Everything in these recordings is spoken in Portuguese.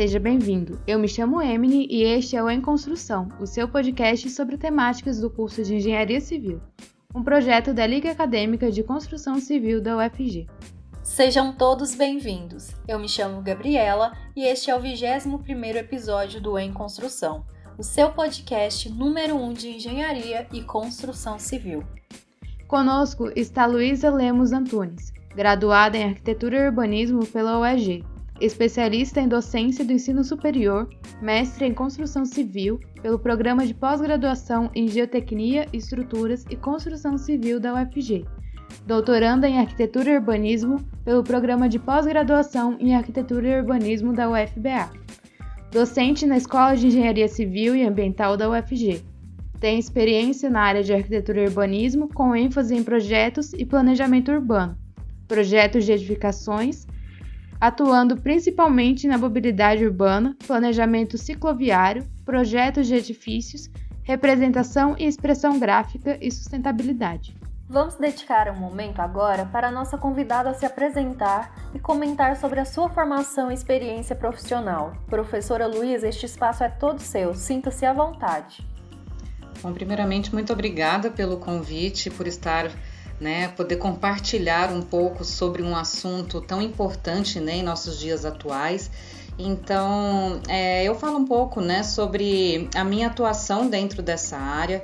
seja bem-vindo. Eu me chamo Emily e este é o Em Construção, o seu podcast sobre temáticas do curso de Engenharia Civil, um projeto da Liga Acadêmica de Construção Civil da UFG. Sejam todos bem-vindos. Eu me chamo Gabriela e este é o 21º episódio do Em Construção, o seu podcast número 1 um de Engenharia e Construção Civil. Conosco está Luísa Lemos Antunes, graduada em Arquitetura e Urbanismo pela UEG, especialista em docência do ensino superior, mestre em construção civil pelo programa de pós-graduação em Geotecnia, Estruturas e Construção Civil da UFG, doutoranda em Arquitetura e Urbanismo pelo programa de pós-graduação em Arquitetura e Urbanismo da UFBA, docente na Escola de Engenharia Civil e Ambiental da UFG. Tem experiência na área de arquitetura e urbanismo, com ênfase em projetos e planejamento urbano, projetos de edificações, atuando principalmente na mobilidade urbana, planejamento cicloviário, projetos de edifícios, representação e expressão gráfica e sustentabilidade. Vamos dedicar um momento agora para a nossa convidada se apresentar e comentar sobre a sua formação e experiência profissional. Professora Luísa, este espaço é todo seu, sinta-se à vontade. Bom, primeiramente, muito obrigada pelo convite, por estar né, poder compartilhar um pouco sobre um assunto tão importante né, em nossos dias atuais. Então, é, eu falo um pouco né, sobre a minha atuação dentro dessa área.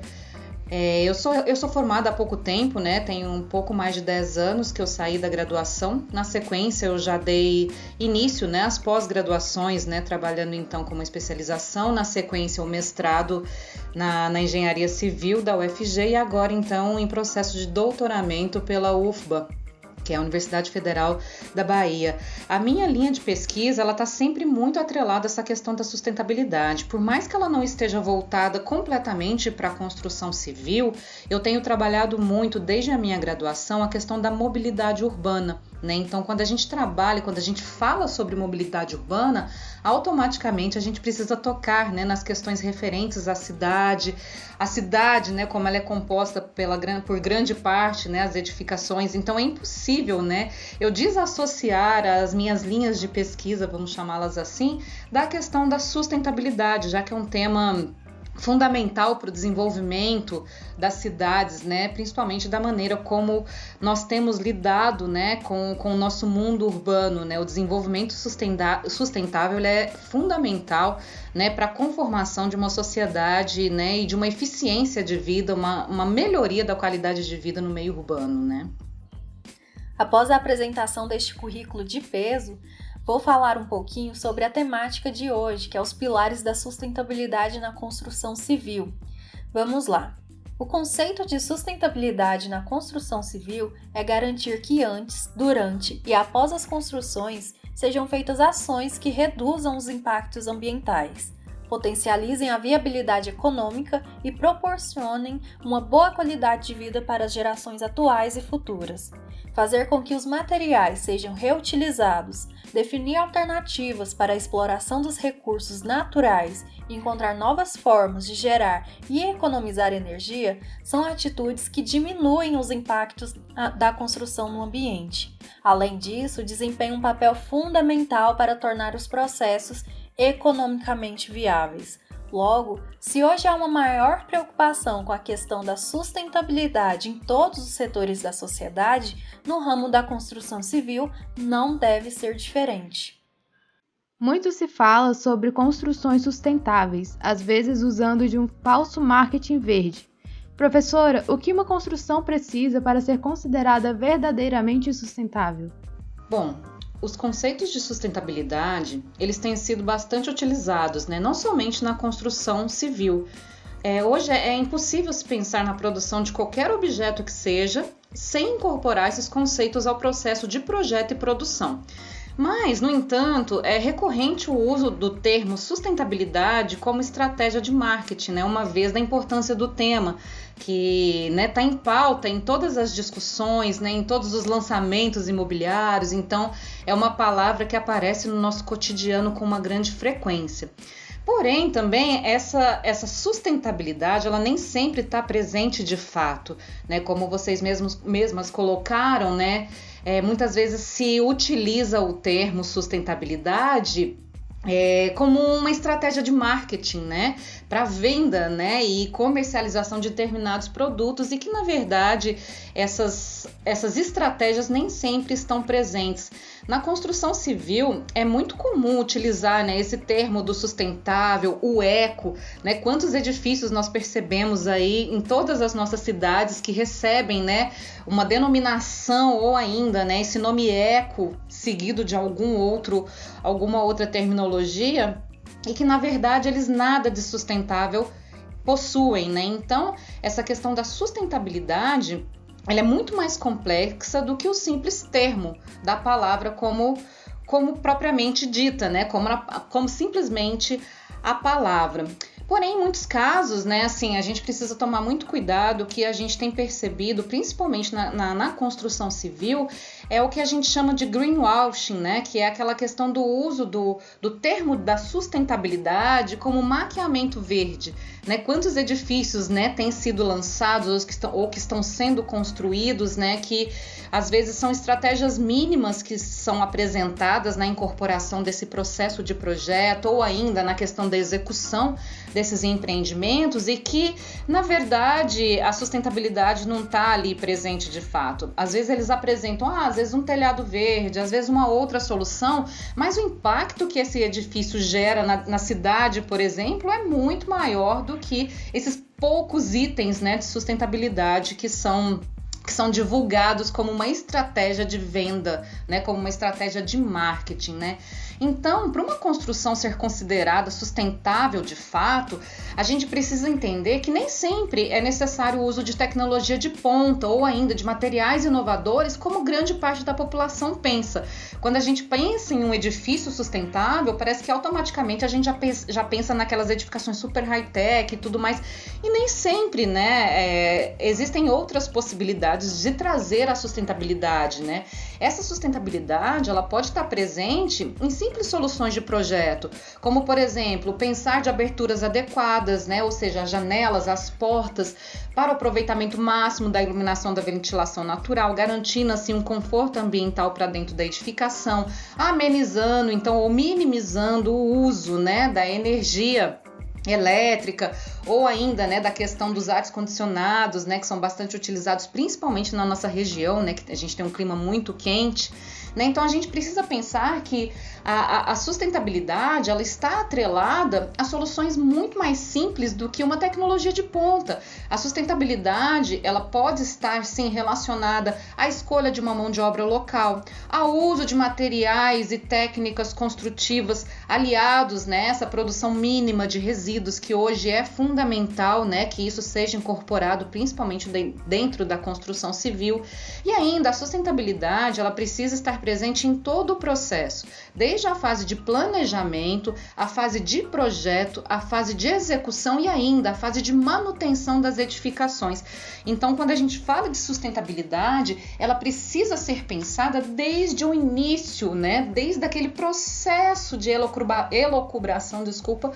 É, eu, sou, eu sou formada há pouco tempo, né? Tenho um pouco mais de 10 anos que eu saí da graduação. Na sequência, eu já dei início né, às pós-graduações, né? Trabalhando então com uma especialização. Na sequência, o mestrado na, na engenharia civil da UFG e agora então em processo de doutoramento pela UFBA, que é a Universidade Federal da Bahia. A minha linha de pesquisa, ela está sempre muito atrelada a essa questão da sustentabilidade. Por mais que ela não esteja voltada completamente para a construção civil, eu tenho trabalhado muito desde a minha graduação a questão da mobilidade urbana. Né? Então, quando a gente trabalha, quando a gente fala sobre mobilidade urbana, automaticamente a gente precisa tocar né, nas questões referentes à cidade, a cidade, né, como ela é composta pela, por grande parte, né, as edificações. Então, é impossível né, eu desassociar as minhas linhas de pesquisa, vamos chamá-las assim, da questão da sustentabilidade, já que é um tema fundamental para o desenvolvimento das cidades, né? principalmente da maneira como nós temos lidado né? com, com o nosso mundo urbano. Né? O desenvolvimento sustentável é fundamental né? para a conformação de uma sociedade né? e de uma eficiência de vida, uma, uma melhoria da qualidade de vida no meio urbano. Né? Após a apresentação deste currículo de peso, Vou falar um pouquinho sobre a temática de hoje, que é os pilares da sustentabilidade na construção civil. Vamos lá. O conceito de sustentabilidade na construção civil é garantir que antes, durante e após as construções sejam feitas ações que reduzam os impactos ambientais, potencializem a viabilidade econômica e proporcionem uma boa qualidade de vida para as gerações atuais e futuras fazer com que os materiais sejam reutilizados, definir alternativas para a exploração dos recursos naturais e encontrar novas formas de gerar e economizar energia são atitudes que diminuem os impactos da construção no ambiente. Além disso, desempenham um papel fundamental para tornar os processos economicamente viáveis Logo, se hoje há uma maior preocupação com a questão da sustentabilidade em todos os setores da sociedade, no ramo da construção civil não deve ser diferente. Muito se fala sobre construções sustentáveis, às vezes usando de um falso marketing verde. Professora, o que uma construção precisa para ser considerada verdadeiramente sustentável? Bom, os conceitos de sustentabilidade eles têm sido bastante utilizados, né? não somente na construção civil. É, hoje é, é impossível se pensar na produção de qualquer objeto que seja sem incorporar esses conceitos ao processo de projeto e produção. Mas, no entanto, é recorrente o uso do termo sustentabilidade como estratégia de marketing, né? uma vez da importância do tema, que está né, tá em pauta em todas as discussões, né, em todos os lançamentos imobiliários, então é uma palavra que aparece no nosso cotidiano com uma grande frequência. Porém, também essa, essa sustentabilidade, ela nem sempre está presente de fato, né? Como vocês mesmos, mesmas colocaram, né? É, muitas vezes se utiliza o termo sustentabilidade é, como uma estratégia de marketing, né, para venda, né, e comercialização de determinados produtos e que na verdade essas, essas estratégias nem sempre estão presentes. Na construção civil é muito comum utilizar né, esse termo do sustentável, o eco, né? Quantos edifícios nós percebemos aí em todas as nossas cidades que recebem né, uma denominação ou ainda né, esse nome eco seguido de algum outro, alguma outra terminologia e que na verdade eles nada de sustentável possuem, né? Então, essa questão da sustentabilidade ela é muito mais complexa do que o simples termo da palavra como, como propriamente dita, né? Como, como simplesmente a palavra. Porém, em muitos casos, né, assim, a gente precisa tomar muito cuidado. Que a gente tem percebido, principalmente na, na, na, construção civil, é o que a gente chama de greenwashing, né, que é aquela questão do uso do, do termo da sustentabilidade como maquiamento verde. Né? Quantos edifícios né, têm sido lançados ou que, estão, ou que estão sendo construídos, né, que às vezes são estratégias mínimas que são apresentadas na incorporação desse processo de projeto ou ainda na questão da execução desses empreendimentos e que, na verdade, a sustentabilidade não está ali presente de fato. Às vezes eles apresentam, ah, às vezes um telhado verde, às vezes uma outra solução, mas o impacto que esse edifício gera na, na cidade, por exemplo, é muito maior do que esses poucos itens né, de sustentabilidade que são que são divulgados como uma estratégia de venda, né, como uma estratégia de marketing, né? Então, para uma construção ser considerada sustentável de fato, a gente precisa entender que nem sempre é necessário o uso de tecnologia de ponta ou ainda de materiais inovadores, como grande parte da população pensa. Quando a gente pensa em um edifício sustentável, parece que automaticamente a gente já pensa, naquelas edificações super high-tech e tudo mais. E nem sempre, né? É, existem outras possibilidades de trazer a sustentabilidade, né? Essa sustentabilidade ela pode estar presente em simples soluções de projeto, como por exemplo pensar de aberturas adequadas, né, ou seja, as janelas, as portas, para o aproveitamento máximo da iluminação da ventilação natural, garantindo assim um conforto ambiental para dentro da edificação, amenizando então ou minimizando o uso, né, da energia elétrica ou ainda né, da questão dos ares condicionados, né, que são bastante utilizados principalmente na nossa região, né, que a gente tem um clima muito quente. Né? Então a gente precisa pensar que a, a, sustentabilidade ela está atrelada a soluções muito mais simples do que uma tecnologia de ponta. A sustentabilidade ela pode estar sim relacionada à escolha de uma mão de obra local, ao uso de materiais e técnicas construtivas aliados nessa né, produção mínima de resíduos que hoje é fundamental, né, que isso seja incorporado principalmente dentro da construção civil. E ainda a sustentabilidade ela precisa estar presente em todo o processo, desde a fase de planejamento, a fase de projeto, a fase de execução e ainda a fase de manutenção das edificações. Então, quando a gente fala de sustentabilidade, ela precisa ser pensada desde o início, né? Desde aquele processo de elocubração, desculpa,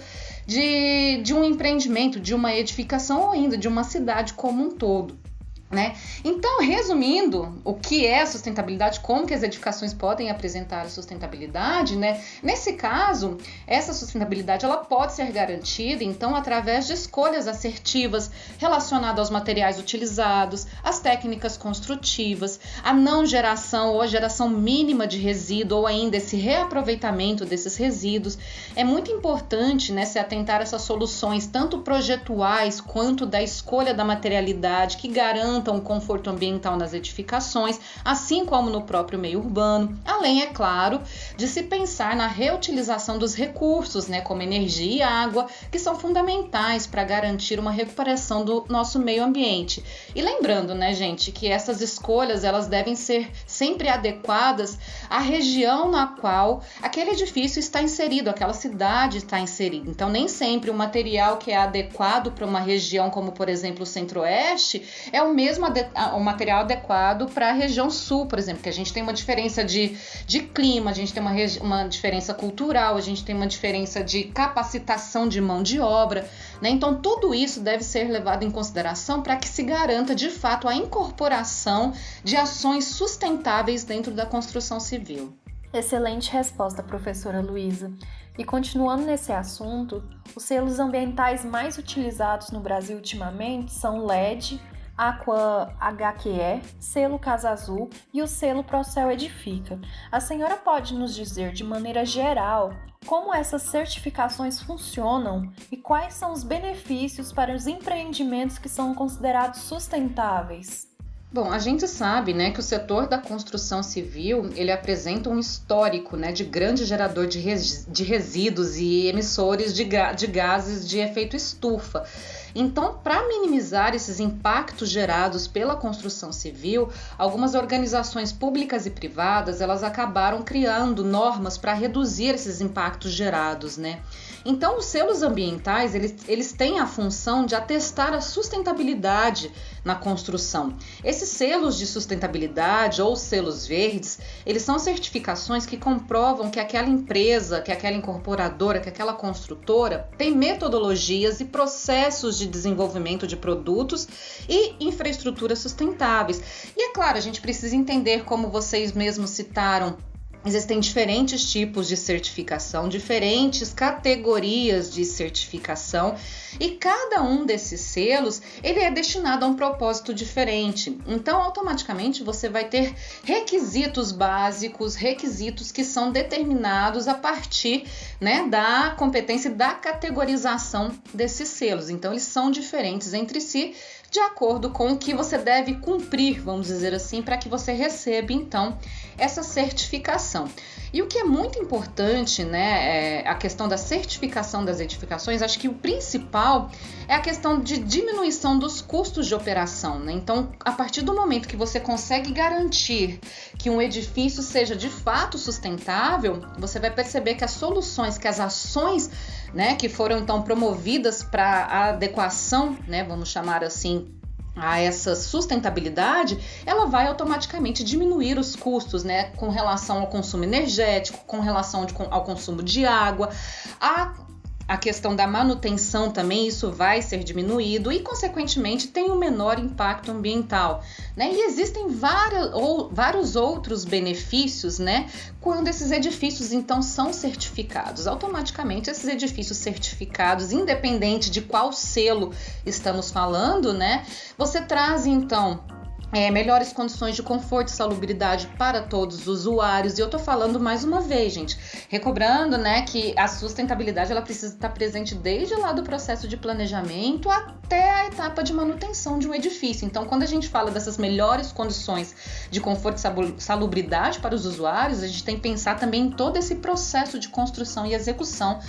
de, de um empreendimento, de uma edificação ou ainda de uma cidade como um todo. Né? Então, resumindo, o que é sustentabilidade, como que as edificações podem apresentar a sustentabilidade, né? Nesse caso, essa sustentabilidade ela pode ser garantida, então, através de escolhas assertivas relacionadas aos materiais utilizados, às técnicas construtivas, a não geração ou a geração mínima de resíduo ou ainda esse reaproveitamento desses resíduos. É muito importante, né, se atentar a essas soluções, tanto projetuais quanto da escolha da materialidade que garantam garantam o conforto ambiental nas edificações, assim como no próprio meio urbano, além, é claro, de se pensar na reutilização dos recursos, né, como energia e água, que são fundamentais para garantir uma recuperação do nosso meio ambiente. E lembrando, né, gente, que essas escolhas elas devem ser sempre adequadas à região na qual aquele edifício está inserido, aquela cidade está inserida. Então, nem sempre o material que é adequado para uma região, como por exemplo o Centro-Oeste, é o mesmo mesmo o material adequado para a região sul, por exemplo, que a gente tem uma diferença de, de clima, a gente tem uma, uma diferença cultural, a gente tem uma diferença de capacitação de mão de obra. Né? Então, tudo isso deve ser levado em consideração para que se garanta de fato a incorporação de ações sustentáveis dentro da construção civil. Excelente resposta, professora Luísa. E continuando nesse assunto, os selos ambientais mais utilizados no Brasil ultimamente são LED, Aqua HQE, selo Casa Azul e o selo Procel Edifica. A senhora pode nos dizer de maneira geral como essas certificações funcionam e quais são os benefícios para os empreendimentos que são considerados sustentáveis? Bom, a gente sabe, né, que o setor da construção civil ele apresenta um histórico, né, de grande gerador de, res, de resíduos e emissores de, de gases de efeito estufa. Então, para minimizar esses impactos gerados pela construção civil, algumas organizações públicas e privadas elas acabaram criando normas para reduzir esses impactos gerados, né? Então, os selos ambientais, eles, eles têm a função de atestar a sustentabilidade na construção. Esses selos de sustentabilidade ou selos verdes, eles são certificações que comprovam que aquela empresa, que aquela incorporadora, que aquela construtora tem metodologias e processos de desenvolvimento de produtos e infraestruturas sustentáveis. E é claro, a gente precisa entender como vocês mesmos citaram Existem diferentes tipos de certificação, diferentes categorias de certificação e cada um desses selos ele é destinado a um propósito diferente. Então, automaticamente você vai ter requisitos básicos, requisitos que são determinados a partir né, da competência da categorização desses selos. Então, eles são diferentes entre si de acordo com o que você deve cumprir, vamos dizer assim, para que você receba então essa certificação. E o que é muito importante, né, é a questão da certificação das edificações, acho que o principal é a questão de diminuição dos custos de operação. Né? Então, a partir do momento que você consegue garantir que um edifício seja de fato sustentável, você vai perceber que as soluções, que as ações né, que foram então promovidas para adequação, né, vamos chamar assim, a essa sustentabilidade, ela vai automaticamente diminuir os custos, né, com relação ao consumo energético, com relação ao consumo de água, a a questão da manutenção também, isso vai ser diminuído e, consequentemente, tem um menor impacto ambiental. Né? E existem vários, ou, vários outros benefícios né, quando esses edifícios, então, são certificados. Automaticamente, esses edifícios certificados, independente de qual selo estamos falando, né, você traz, então, é, melhores condições de conforto e salubridade para todos os usuários. E eu tô falando mais uma vez, gente, recobrando, né, que a sustentabilidade ela precisa estar presente desde lá do processo de planejamento até a etapa de manutenção de um edifício. Então, quando a gente fala dessas melhores condições de conforto e salubridade para os usuários, a gente tem que pensar também em todo esse processo de construção e execução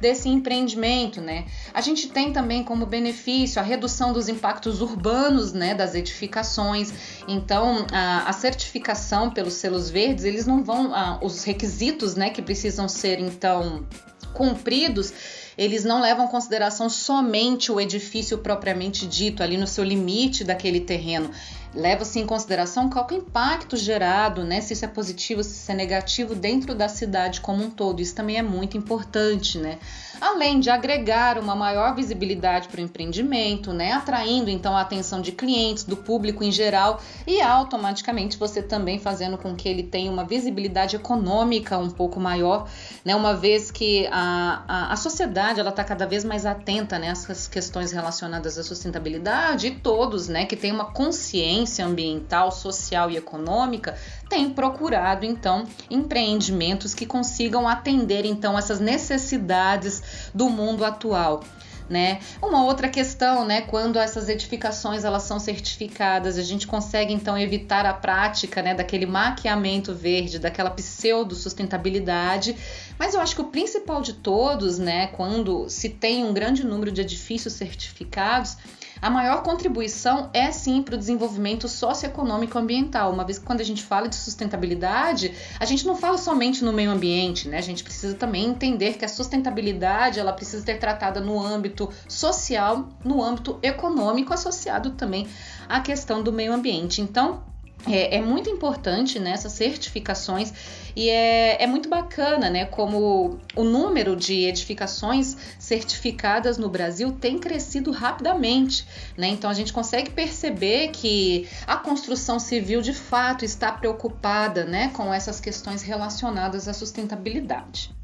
desse empreendimento, né? A gente tem também como benefício a redução dos impactos urbanos, né, das edificações. Então, a, a certificação pelos selos verdes, eles não vão, a, os requisitos, né, que precisam ser então cumpridos eles não levam em consideração somente o edifício propriamente dito, ali no seu limite daquele terreno. Leva-se em consideração qual é o impacto gerado, né? Se isso é positivo, se isso é negativo dentro da cidade como um todo. Isso também é muito importante, né? além de agregar uma maior visibilidade para o empreendimento, né, atraindo então a atenção de clientes, do público em geral e automaticamente você também fazendo com que ele tenha uma visibilidade econômica um pouco maior, né, uma vez que a, a, a sociedade ela está cada vez mais atenta nessas né, questões relacionadas à sustentabilidade e todos, né, que têm uma consciência ambiental, social e econômica têm procurado então empreendimentos que consigam atender então essas necessidades do mundo atual. Né? Uma outra questão, né, quando essas edificações elas são certificadas, a gente consegue então evitar a prática, né, daquele maquiamento verde, daquela pseudo sustentabilidade. Mas eu acho que o principal de todos, né, quando se tem um grande número de edifícios certificados, a maior contribuição é sim para o desenvolvimento socioeconômico ambiental, uma vez que quando a gente fala de sustentabilidade, a gente não fala somente no meio ambiente, né? A gente precisa também entender que a sustentabilidade ela precisa ser tratada no âmbito social, no âmbito econômico, associado também à questão do meio ambiente. Então, é, é, muito importante nessas né, certificações e é, é muito bacana, né? Como o número de edificações certificadas no Brasil tem crescido rapidamente, né? Então a gente consegue perceber que a construção civil de fato está preocupada, né, com essas questões relacionadas à sustentabilidade.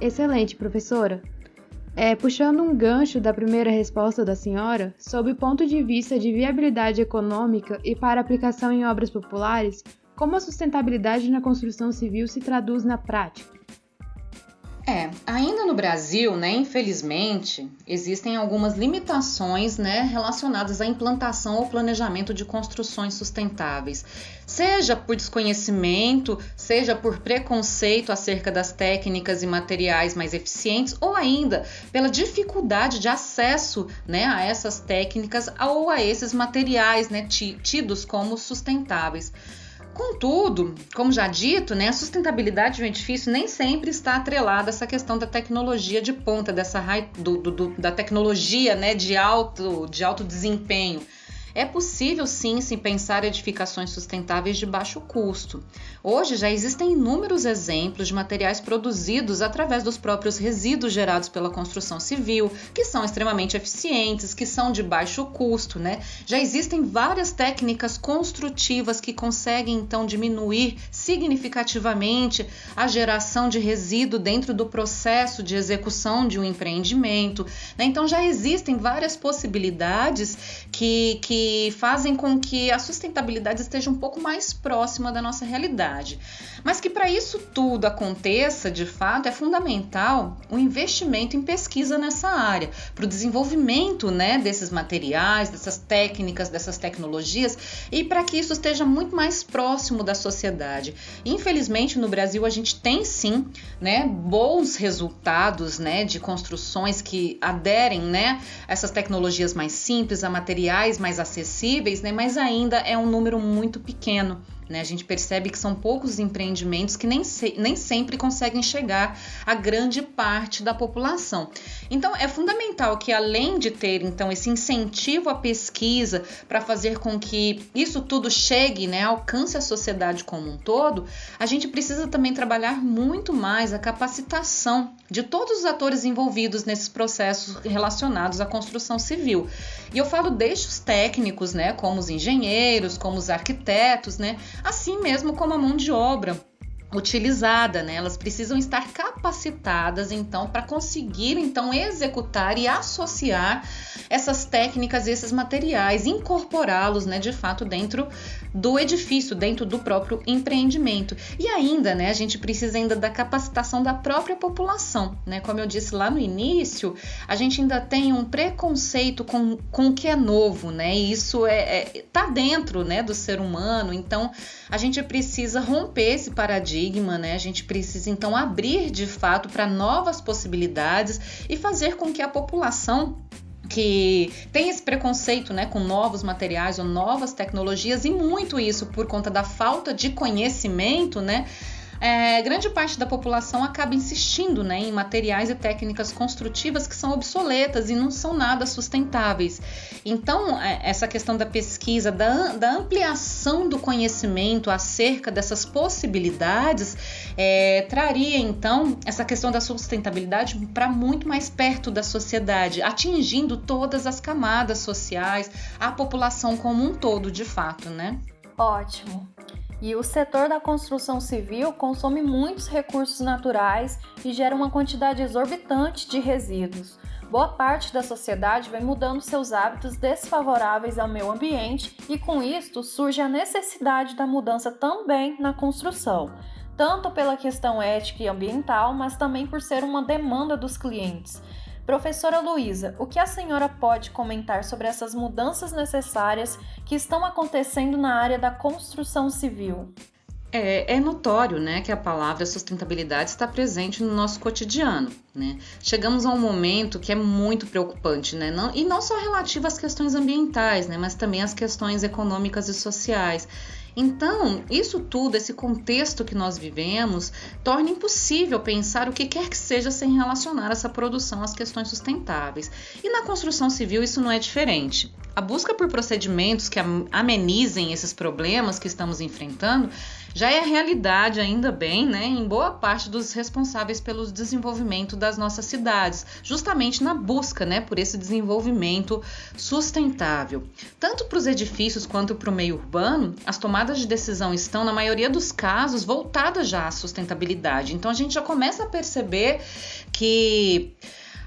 Excelente, professora. É, puxando um gancho da primeira resposta da senhora, sob o ponto de vista de viabilidade econômica e para aplicação em obras populares, como a sustentabilidade na construção civil se traduz na prática? Ainda no Brasil, né, infelizmente, existem algumas limitações, né, relacionadas à implantação ou planejamento de construções sustentáveis, seja por desconhecimento, seja por preconceito acerca das técnicas e materiais mais eficientes, ou ainda pela dificuldade de acesso, né, a essas técnicas ou a esses materiais, né, tidos como sustentáveis. Contudo, como já dito, né, a sustentabilidade de um edifício nem sempre está atrelada a essa questão da tecnologia de ponta, dessa do, do, da tecnologia né, de, alto, de alto desempenho. É possível sim se pensar edificações sustentáveis de baixo custo. Hoje já existem inúmeros exemplos de materiais produzidos através dos próprios resíduos gerados pela construção civil, que são extremamente eficientes, que são de baixo custo, né? Já existem várias técnicas construtivas que conseguem então diminuir significativamente a geração de resíduo dentro do processo de execução de um empreendimento. Né? Então já existem várias possibilidades que, que fazem com que a sustentabilidade esteja um pouco mais próxima da nossa realidade. Mas que para isso tudo aconteça, de fato, é fundamental o investimento em pesquisa nessa área, para o desenvolvimento né, desses materiais, dessas técnicas, dessas tecnologias e para que isso esteja muito mais próximo da sociedade. Infelizmente, no Brasil, a gente tem sim né, bons resultados né, de construções que aderem né, a essas tecnologias mais simples, a materiais mais acessíveis né, mas ainda é um número muito pequeno. Né? A gente percebe que são poucos empreendimentos que nem, se, nem sempre conseguem chegar a grande parte da população. Então, é fundamental que, além de ter então esse incentivo à pesquisa para fazer com que isso tudo chegue, né, alcance a sociedade como um todo, a gente precisa também trabalhar muito mais a capacitação de todos os atores envolvidos nesses processos relacionados à construção civil. E eu falo desde os técnicos, né, como os engenheiros, como os arquitetos, né, assim mesmo como a mão de obra utilizada, né? Elas precisam estar capacitadas então para conseguir então executar e associar essas técnicas, esses materiais, incorporá-los, né, de fato dentro do edifício, dentro do próprio empreendimento. E ainda, né, a gente precisa ainda da capacitação da própria população, né? Como eu disse lá no início, a gente ainda tem um preconceito com, com o que é novo, né? E isso é, é tá dentro, né, do ser humano. Então, a gente precisa romper esse paradigma, né? A gente precisa então abrir de fato para novas possibilidades e fazer com que a população que tem esse preconceito né, com novos materiais ou novas tecnologias, e muito isso por conta da falta de conhecimento, né? É, grande parte da população acaba insistindo né, em materiais e técnicas construtivas que são obsoletas e não são nada sustentáveis. Então, é, essa questão da pesquisa, da, da ampliação do conhecimento acerca dessas possibilidades, é, traria então essa questão da sustentabilidade para muito mais perto da sociedade, atingindo todas as camadas sociais, a população como um todo, de fato, né? Ótimo. E o setor da construção civil consome muitos recursos naturais e gera uma quantidade exorbitante de resíduos. Boa parte da sociedade vem mudando seus hábitos desfavoráveis ao meio ambiente e, com isto, surge a necessidade da mudança também na construção, tanto pela questão ética e ambiental, mas também por ser uma demanda dos clientes. Professora Luísa, o que a senhora pode comentar sobre essas mudanças necessárias que estão acontecendo na área da construção civil? É, é, notório né, que a palavra sustentabilidade está presente no nosso cotidiano. Né? Chegamos a um momento que é muito preocupante, né? não, e não só relativo às questões ambientais, né, mas também às questões econômicas e sociais. Então, isso tudo, esse contexto que nós vivemos, torna impossível pensar o que quer que seja sem relacionar essa produção às questões sustentáveis. E na construção civil isso não é diferente. A busca por procedimentos que amenizem esses problemas que estamos enfrentando já é realidade, ainda bem, né, em boa parte dos responsáveis pelo desenvolvimento das nossas cidades, justamente na busca né, por esse desenvolvimento sustentável. Tanto para os edifícios quanto para o meio urbano, as tomadas de decisão estão, na maioria dos casos, voltadas já à sustentabilidade. Então a gente já começa a perceber que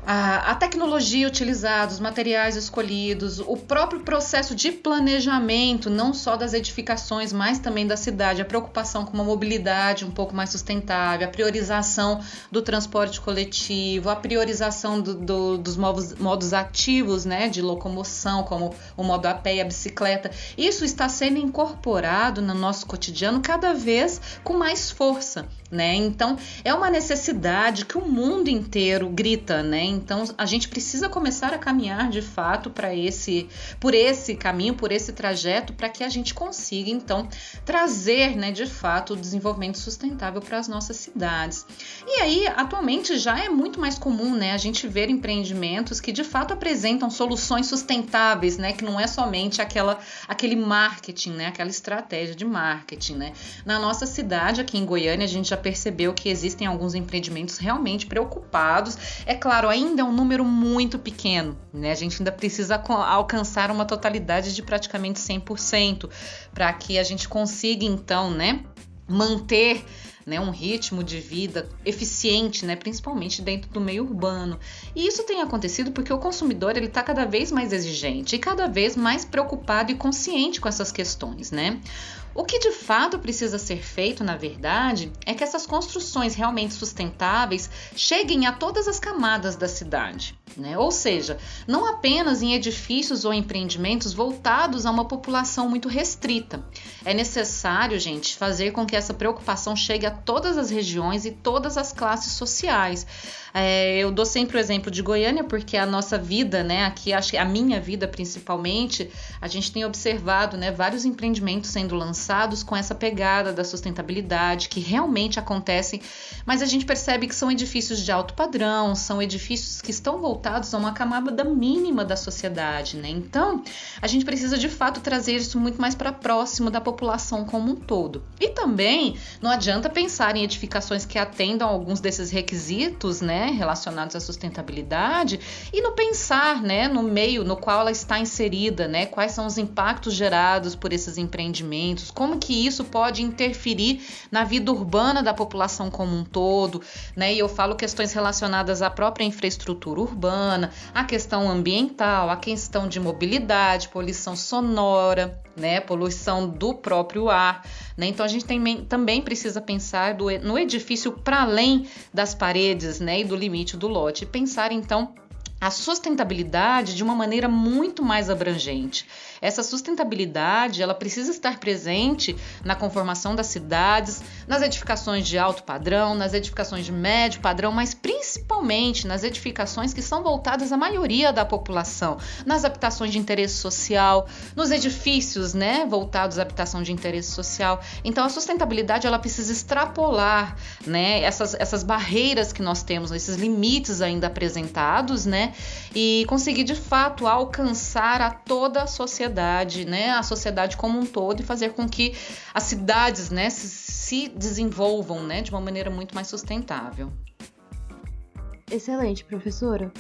a, a, tecnologia utilizada, os materiais escolhidos, o próprio processo de planejamento, não só das edificações, mas também da cidade, a preocupação com uma mobilidade um pouco mais sustentável, a priorização do transporte coletivo, a priorização do, do, dos modos, modos ativos né, de locomoção, como o modo a pé e a bicicleta. Isso está sendo incorporado no nosso cotidiano cada vez com mais força. Né? Então é uma necessidade que o mundo inteiro grita, né? Então a gente precisa começar a caminhar de fato para esse, por esse caminho, por esse trajeto, para que a gente consiga então trazer, né, de fato, o desenvolvimento sustentável para as nossas cidades. E aí atualmente já é muito mais comum, né, a gente ver empreendimentos que de fato apresentam soluções sustentáveis, né, que não é somente aquela aquele marketing, né, aquela estratégia de marketing, né. Na nossa cidade aqui em Goiânia a gente já percebeu que existem alguns empreendimentos realmente preocupados. É claro, ainda é um número muito pequeno, né? A gente ainda precisa alcançar uma totalidade de praticamente 100% para que a gente consiga então, né, manter né, um ritmo de vida eficiente, né, principalmente dentro do meio urbano. E isso tem acontecido porque o consumidor ele está cada vez mais exigente e cada vez mais preocupado e consciente com essas questões, né? O que de fato precisa ser feito, na verdade, é que essas construções realmente sustentáveis cheguem a todas as camadas da cidade. Né? Ou seja, não apenas em edifícios ou empreendimentos voltados a uma população muito restrita. É necessário, gente, fazer com que essa preocupação chegue a todas as regiões e todas as classes sociais. É, eu dou sempre o exemplo de Goiânia, porque a nossa vida, né, aqui, acho que a minha vida principalmente, a gente tem observado né, vários empreendimentos sendo lançados com essa pegada da sustentabilidade, que realmente acontecem, mas a gente percebe que são edifícios de alto padrão, são edifícios que estão voltados a uma camada mínima da sociedade, né? Então, a gente precisa de fato trazer isso muito mais para próximo da população como um todo. E também não adianta pensar em edificações que atendam alguns desses requisitos, né? relacionados à sustentabilidade e no pensar, né, no meio no qual ela está inserida, né, quais são os impactos gerados por esses empreendimentos, como que isso pode interferir na vida urbana da população como um todo, né? E eu falo questões relacionadas à própria infraestrutura urbana, a questão ambiental, a questão de mobilidade, poluição sonora, né, poluição do próprio ar. Né? Então a gente tem, também precisa pensar do, no edifício para além das paredes né, e do limite do lote. Pensar então a sustentabilidade de uma maneira muito mais abrangente. Essa sustentabilidade, ela precisa estar presente na conformação das cidades, nas edificações de alto padrão, nas edificações de médio padrão, mas principalmente nas edificações que são voltadas à maioria da população, nas habitações de interesse social, nos edifícios, né, voltados à habitação de interesse social. Então a sustentabilidade, ela precisa extrapolar, né, essas, essas barreiras que nós temos, esses limites ainda apresentados, né, e conseguir de fato alcançar a toda a sociedade sociedade, né, a sociedade como um todo e fazer com que as cidades, né, se, se desenvolvam, né, de uma maneira muito mais sustentável. Excelente, professora.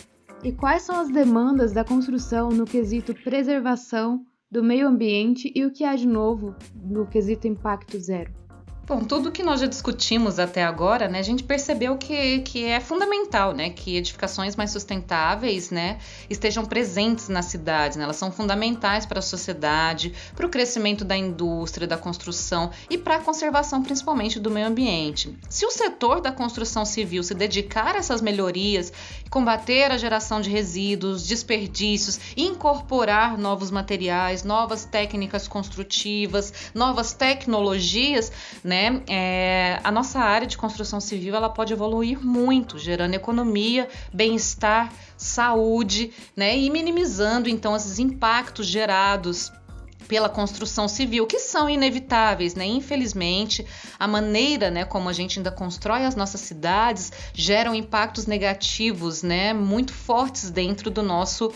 E quais são as demandas da construção no quesito preservação do meio ambiente e o que há de novo no quesito impacto zero? Bom, tudo que nós já discutimos até agora, né, a gente percebeu que, que é fundamental, né, que edificações mais sustentáveis, né, estejam presentes nas cidades, né, elas são fundamentais para a sociedade, para o crescimento da indústria, da construção e para a conservação, principalmente, do meio ambiente. Se o setor da construção civil se dedicar a essas melhorias, combater a geração de resíduos, desperdícios, incorporar novos materiais, novas técnicas construtivas, novas tecnologias, né, né? É, a nossa área de construção civil ela pode evoluir muito, gerando economia, bem-estar, saúde, né? E minimizando então esses impactos gerados pela construção civil, que são inevitáveis, né? Infelizmente, a maneira, né, como a gente ainda constrói as nossas cidades geram impactos negativos, né, muito fortes dentro do nosso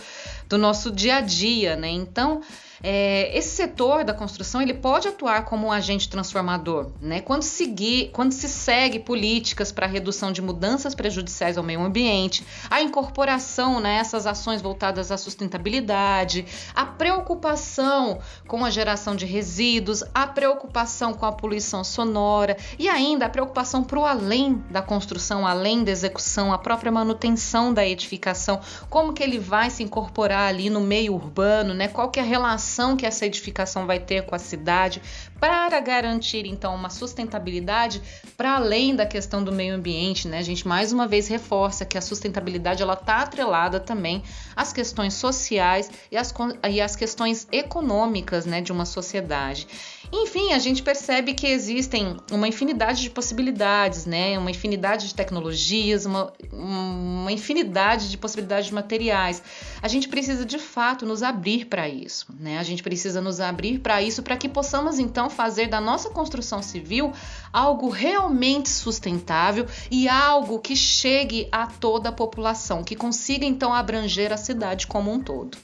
do nosso dia a dia, né? Então, é, esse setor da construção ele pode atuar como um agente transformador, né? Quando, seguir, quando se segue políticas para redução de mudanças prejudiciais ao meio ambiente, a incorporação nessas né, ações voltadas à sustentabilidade, a preocupação com a geração de resíduos, a preocupação com a poluição sonora e ainda a preocupação para o além da construção, além da execução, a própria manutenção da edificação, como que ele vai se incorporar ali no meio urbano, né? Qual que é a relação relação que essa edificação vai ter com a cidade, para garantir então uma sustentabilidade para além da questão do meio ambiente, né? A gente mais uma vez reforça que a sustentabilidade ela está atrelada também às questões sociais e às, e às questões econômicas, né, de uma sociedade. Enfim, a gente percebe que existem uma infinidade de possibilidades, né? Uma infinidade de tecnologias, uma, uma infinidade de possibilidades de materiais. A gente precisa de fato nos abrir para isso, né? A gente precisa nos abrir para isso para que possamos então fazer da nossa construção civil algo realmente sustentável e algo que chegue a toda a população, que consiga então abranger a cidade como um todo.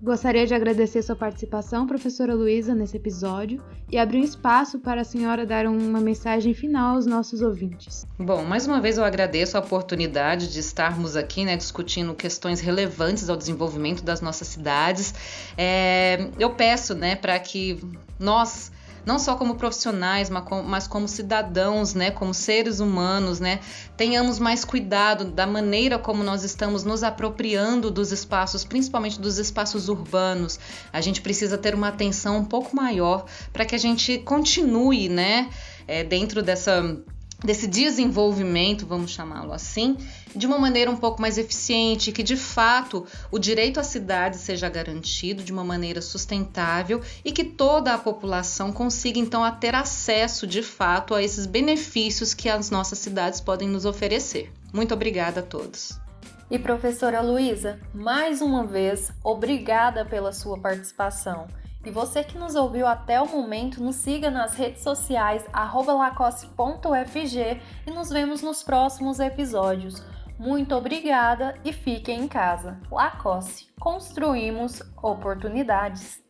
Gostaria de agradecer sua participação, professora Luísa, nesse episódio e abrir um espaço para a senhora dar uma mensagem final aos nossos ouvintes. Bom, mais uma vez eu agradeço a oportunidade de estarmos aqui né, discutindo questões relevantes ao desenvolvimento das nossas cidades. É, eu peço né, para que nós não só como profissionais, mas como cidadãos, né, como seres humanos, né, tenhamos mais cuidado da maneira como nós estamos nos apropriando dos espaços, principalmente dos espaços urbanos. A gente precisa ter uma atenção um pouco maior para que a gente continue, né, é, dentro dessa desse desenvolvimento, vamos chamá-lo assim, de uma maneira um pouco mais eficiente, que de fato o direito à cidade seja garantido de uma maneira sustentável e que toda a população consiga então a ter acesso de fato a esses benefícios que as nossas cidades podem nos oferecer. Muito obrigada a todos. E professora Luísa, mais uma vez, obrigada pela sua participação. E você que nos ouviu até o momento, nos siga nas redes sociais lacoste.fg e nos vemos nos próximos episódios. Muito obrigada e fiquem em casa. Lacoste, construímos oportunidades.